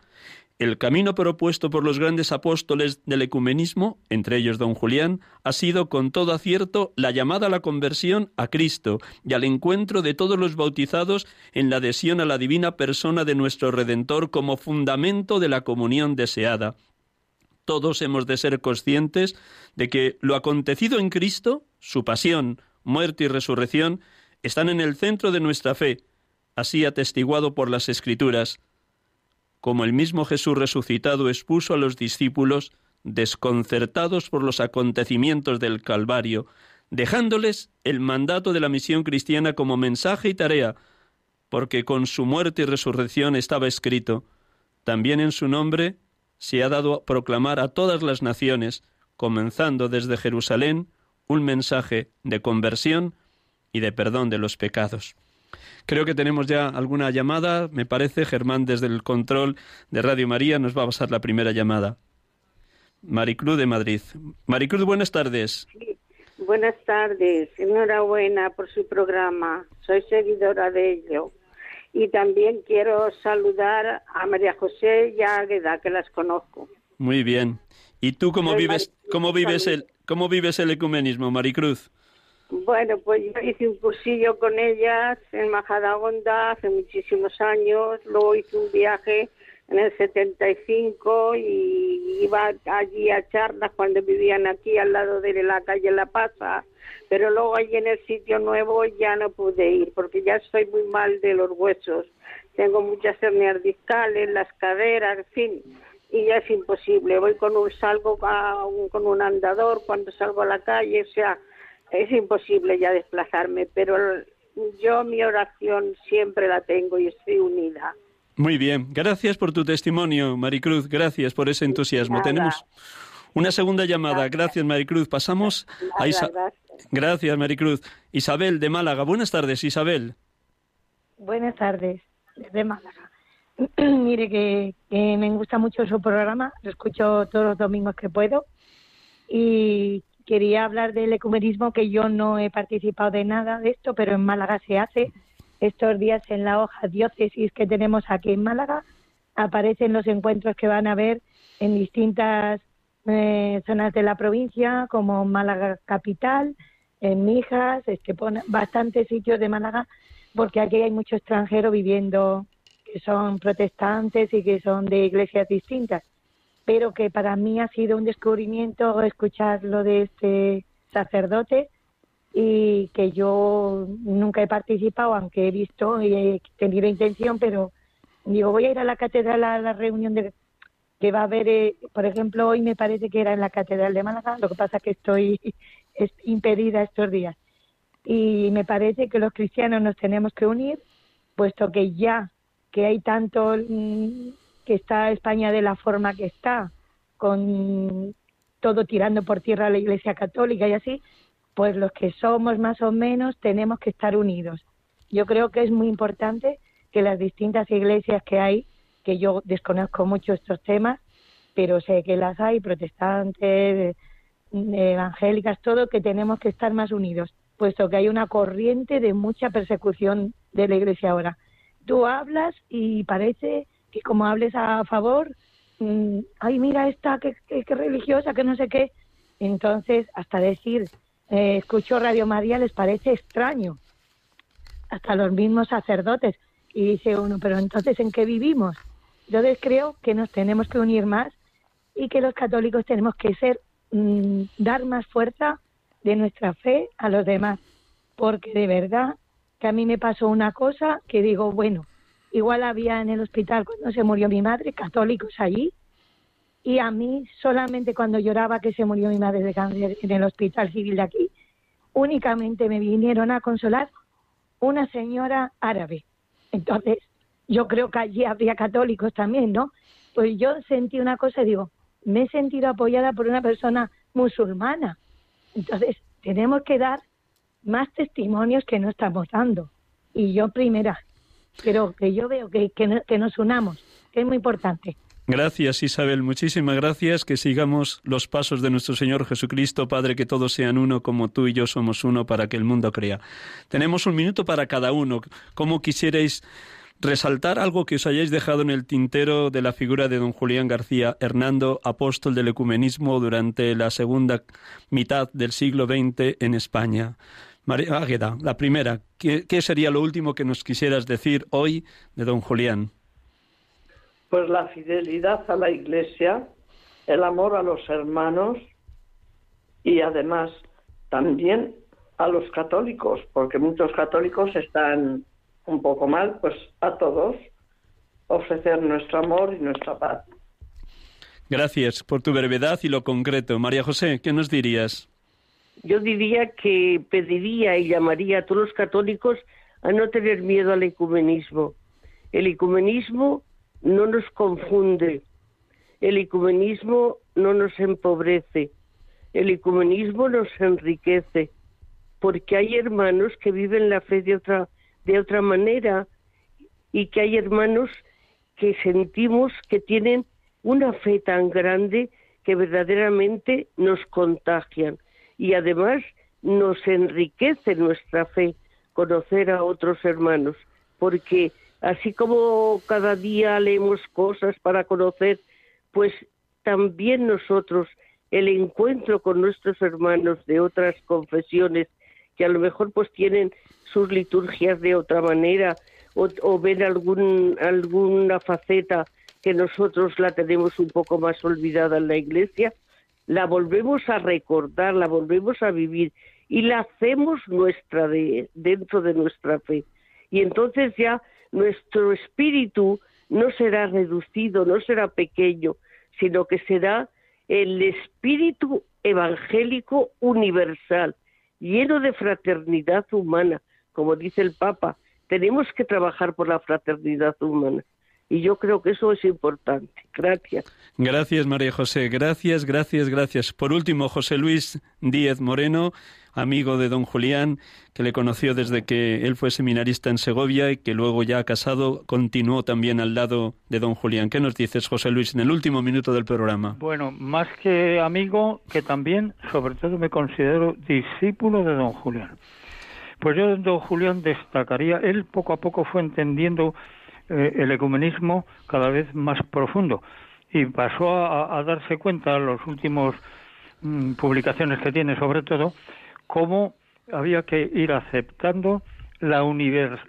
El camino propuesto por los grandes apóstoles del ecumenismo, entre ellos don Julián, ha sido con todo acierto la llamada a la conversión a Cristo y al encuentro de todos los bautizados en la adhesión a la divina persona de nuestro Redentor como fundamento de la comunión deseada. Todos hemos de ser conscientes de que lo acontecido en Cristo, su pasión, muerte y resurrección, están en el centro de nuestra fe, así atestiguado por las Escrituras. Como el mismo Jesús resucitado expuso a los discípulos, desconcertados por los acontecimientos del Calvario, dejándoles el mandato de la misión cristiana como mensaje y tarea, porque con su muerte y resurrección estaba escrito, también en su nombre se ha dado a proclamar a todas las naciones, comenzando desde Jerusalén, un mensaje de conversión y de perdón de los pecados. Creo que tenemos ya alguna llamada, me parece. Germán, desde el control de Radio María, nos va a pasar la primera llamada. Maricruz de Madrid. Maricruz, buenas tardes. Buenas tardes. Enhorabuena por su programa. Soy seguidora de ello. Y también quiero saludar a María José y a Águeda, que las conozco. Muy bien. ¿Y tú cómo vives, cómo vives el, cómo vives el ecumenismo, Maricruz? Bueno, pues yo hice un cursillo con ellas en Majadahonda hace muchísimos años, luego hice un viaje en el 75 y iba allí a charlas cuando vivían aquí al lado de la calle La Paza, pero luego allí en el sitio nuevo ya no pude ir porque ya estoy muy mal de los huesos, tengo muchas hernias discales, las caderas, en fin, y ya es imposible, voy con un salgo con un andador cuando salgo a la calle, o sea, es imposible ya desplazarme, pero yo mi oración siempre la tengo y estoy unida. Muy bien, gracias por tu testimonio, Maricruz, gracias por ese entusiasmo. Tenemos una segunda llamada. Gracias, Maricruz. Pasamos a Isabel. Gracias, Maricruz. Isabel de Málaga. Buenas tardes, Isabel. Buenas tardes, de Málaga. Mire que, me gusta mucho su programa, lo escucho todos los domingos que puedo y quería hablar del ecumenismo, que yo no he participado de nada de esto, pero en Málaga se hace. Estos días en la hoja diócesis que tenemos aquí en Málaga aparecen los encuentros que van a haber en distintas eh, zonas de la provincia, como Málaga capital, en Mijas, este, bastantes sitios de Málaga, porque aquí hay mucho extranjero viviendo son protestantes y que son de iglesias distintas pero que para mí ha sido un descubrimiento escuchar lo de este sacerdote y que yo nunca he participado, aunque he visto y he tenido intención, pero digo, voy a ir a la catedral a la reunión de, que va a haber, eh, por ejemplo, hoy me parece que era en la catedral de Málaga, lo que pasa es que estoy impedida estos días. Y me parece que los cristianos nos tenemos que unir, puesto que ya que hay tanto mm, que está España de la forma que está, con todo tirando por tierra a la Iglesia Católica y así, pues los que somos más o menos tenemos que estar unidos. Yo creo que es muy importante que las distintas iglesias que hay, que yo desconozco mucho estos temas, pero sé que las hay, protestantes, evangélicas, todo, que tenemos que estar más unidos, puesto que hay una corriente de mucha persecución de la iglesia ahora. Tú hablas y parece que como hables a favor, mm, ay, mira esta, que, religiosa, que no sé qué. Entonces, hasta decir, eh, escucho Radio María les parece extraño, hasta los mismos sacerdotes. Y dice uno, pero entonces, ¿en qué vivimos? Yo creo que nos tenemos que unir más y que los católicos tenemos que ser mm, dar más fuerza de nuestra fe a los demás, porque de verdad que a mí me pasó una cosa que digo, bueno, igual había en el hospital cuando se murió mi madre católicos allí y a mí solamente cuando lloraba que se murió mi madre de cáncer en el hospital civil de aquí, únicamente me vinieron a consolar una señora árabe. Entonces, yo creo que allí habría católicos también, ¿no? Pues yo sentí una cosa digo, me he sentido apoyada por una persona musulmana. Entonces, tenemos que dar más testimonios que no estamos dando. Y yo primera, pero que yo veo que, que, nos unamos, que es muy importante. Gracias Isabel, muchísimas gracias. Que sigamos los pasos de nuestro Señor Jesucristo, Padre, que todos sean uno como tú y yo somos uno para que el mundo crea. Tenemos un minuto para cada uno. ¿Cómo quisierais resaltar algo que os hayáis dejado en el tintero de la figura de don Julián García Hernando, apóstol del ecumenismo durante la segunda mitad del siglo XX en España. María Águeda, la primera, ¿qué, sería lo último que nos quisieras decir hoy de don Julián? Pues la fidelidad a la Iglesia, el amor a los hermanos y además también a los católicos, porque muchos católicos están un poco mal, pues a todos ofrecer nuestro amor y nuestra paz. Gracias por tu brevedad y lo concreto. María José, ¿qué nos dirías? Yo diría que pediría y llamaría a todos los católicos a no tener miedo al ecumenismo. El ecumenismo no nos confunde, el ecumenismo no nos empobrece, el ecumenismo nos enriquece, porque hay hermanos que viven la fe de otra de otra manera y que hay hermanos que sentimos que tienen una fe tan grande que verdaderamente nos contagian y además nos enriquece nuestra fe conocer a otros hermanos, porque así como cada día leemos cosas para conocer, pues también nosotros el encuentro con nuestros hermanos de otras confesiones que a lo mejor pues tienen sus liturgias de otra manera o, ven algún, alguna faceta que nosotros la tenemos un poco más olvidada en la iglesia, la volvemos a recordar, la volvemos a vivir y la hacemos nuestra de, dentro de nuestra fe. Y entonces ya nuestro espíritu no será reducido, no será pequeño, sino que será el espíritu evangélico universal, lleno de fraternidad humana, como dice el Papa, tenemos que trabajar por la fraternidad humana. Y yo creo que eso es importante. Gracias. Gracias, María José. Gracias, gracias, gracias. Por último, José Luis Díez Moreno, amigo de don Julián, que le conoció desde que él fue seminarista en Segovia y que luego ya casado continuó también al lado de don Julián. ¿Qué nos dices, José Luis, en el último minuto del programa? Bueno, más que amigo, que también, sobre todo, me considero discípulo de don Julián. Pues yo, don Julián, destacaría, él poco a poco fue entendiendo eh, el ecumenismo cada vez más profundo y pasó a, darse cuenta en los últimos mm, publicaciones que tiene, sobre todo, cómo había que ir aceptando la,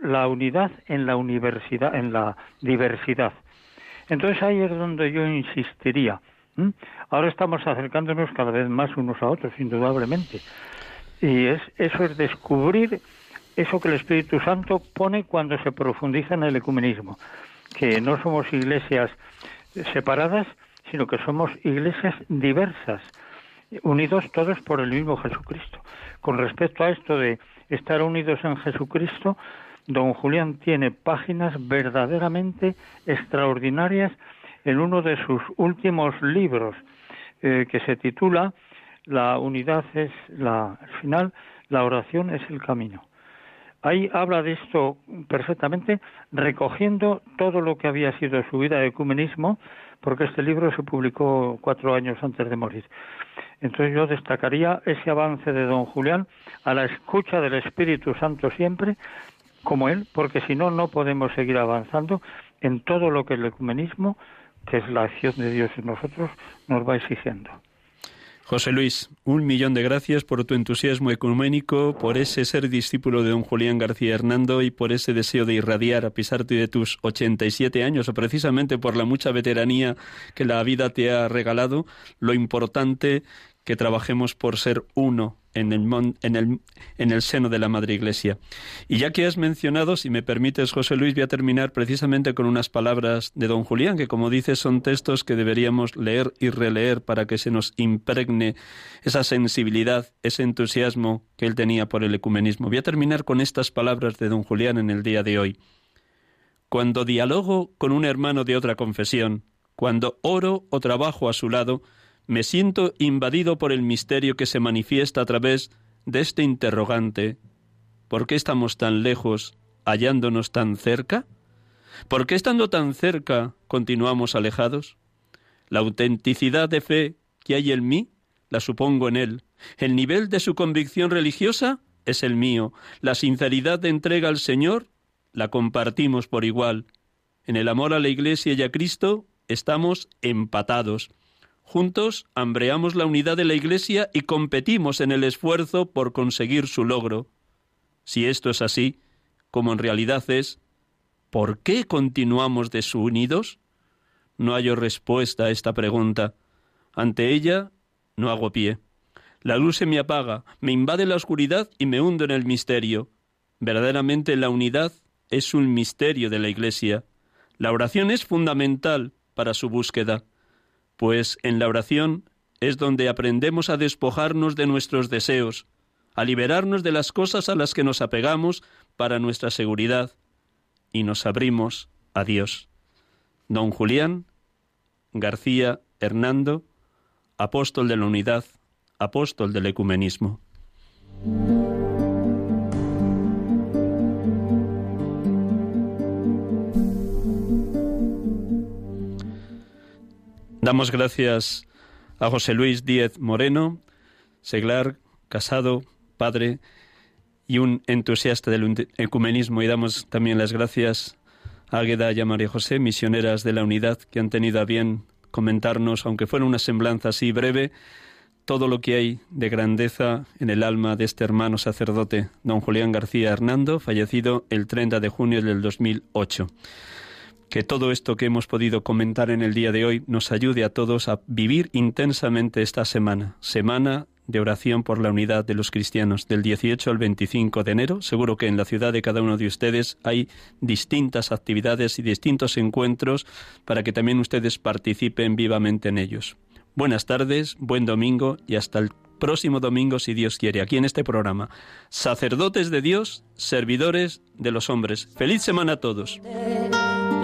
la unidad en la universidad, en la diversidad. Entonces ahí es donde yo insistiría. Ahora estamos acercándonos cada vez más unos a otros, indudablemente. Y es, eso es descubrir eso que el Espíritu Santo pone cuando se profundiza en el ecumenismo, que no somos iglesias separadas, sino que somos iglesias diversas, unidos todos por el mismo Jesucristo. Con respecto a esto de estar unidos en Jesucristo, don Julián tiene páginas verdaderamente extraordinarias en uno de sus últimos libros, eh, que se titula la unidad es la, al final, la oración es el camino. Ahí habla de esto perfectamente, recogiendo todo lo que había sido su vida de ecumenismo, porque este libro se publicó cuatro años antes de morir. Entonces yo destacaría ese avance de don Julián a la escucha del Espíritu Santo siempre, como él, porque si no, no podemos seguir avanzando en todo lo que el ecumenismo, que es la acción de Dios en nosotros, nos va exigiendo. José Luis, un millón de gracias por tu entusiasmo ecuménico, por ese ser discípulo de don Julián García Hernando y por ese deseo de irradiar a pesar de tus 87 años o precisamente por la mucha veteranía que la vida te ha regalado, lo importante que trabajemos por ser uno en el, en, el, en el seno de la Madre Iglesia. Y ya que has mencionado, si me permites, José Luis, voy a terminar precisamente con unas palabras de don Julián, que como dices son textos que deberíamos leer y releer para que se nos impregne esa sensibilidad, ese entusiasmo que él tenía por el ecumenismo. Voy a terminar con estas palabras de don Julián en el día de hoy. Cuando dialogo con un hermano de otra confesión, cuando oro o trabajo a su lado, me siento invadido por el misterio que se manifiesta a través de este interrogante. ¿Por qué estamos tan lejos, hallándonos tan cerca? ¿Por qué estando tan cerca continuamos alejados? La autenticidad de fe que hay en mí, la supongo en él. El nivel de su convicción religiosa es el mío. La sinceridad de entrega al Señor la compartimos por igual. En el amor a la Iglesia y a Cristo estamos empatados. Juntos hambreamos la unidad de la Iglesia y competimos en el esfuerzo por conseguir su logro. Si esto es así, como en realidad es, ¿por qué continuamos desunidos? No hallo respuesta a esta pregunta. Ante ella no hago pie. La luz se me apaga, me invade la oscuridad y me hundo en el misterio. Verdaderamente la unidad es un misterio de la Iglesia. La oración es fundamental para su búsqueda pues en la oración es donde aprendemos a despojarnos de nuestros deseos, a liberarnos de las cosas a las que nos apegamos para nuestra seguridad, y nos abrimos a Dios. Don Julián García Hernando, apóstol de la unidad, apóstol del ecumenismo. Damos gracias a José Luis Díez Moreno, seglar, casado, padre y un entusiasta del ecumenismo. Y damos también las gracias a Águeda y a María José, misioneras de la unidad, que han tenido a bien comentarnos, aunque fuera una semblanza así breve, todo lo que hay de grandeza en el alma de este hermano sacerdote, don Julián García Hernando, fallecido el 30 de junio del 2008 que todo esto que hemos podido comentar en el día de hoy nos ayude a todos a vivir intensamente esta semana, semana de oración por la unidad de los cristianos del 18 al 25 de enero. Seguro que en la ciudad de cada uno de ustedes hay distintas actividades y distintos encuentros para que también ustedes participen vivamente en ellos. Buenas tardes, buen domingo y hasta el próximo domingo si Dios quiere, aquí en este programa. Sacerdotes de Dios, servidores de los hombres. Feliz semana a todos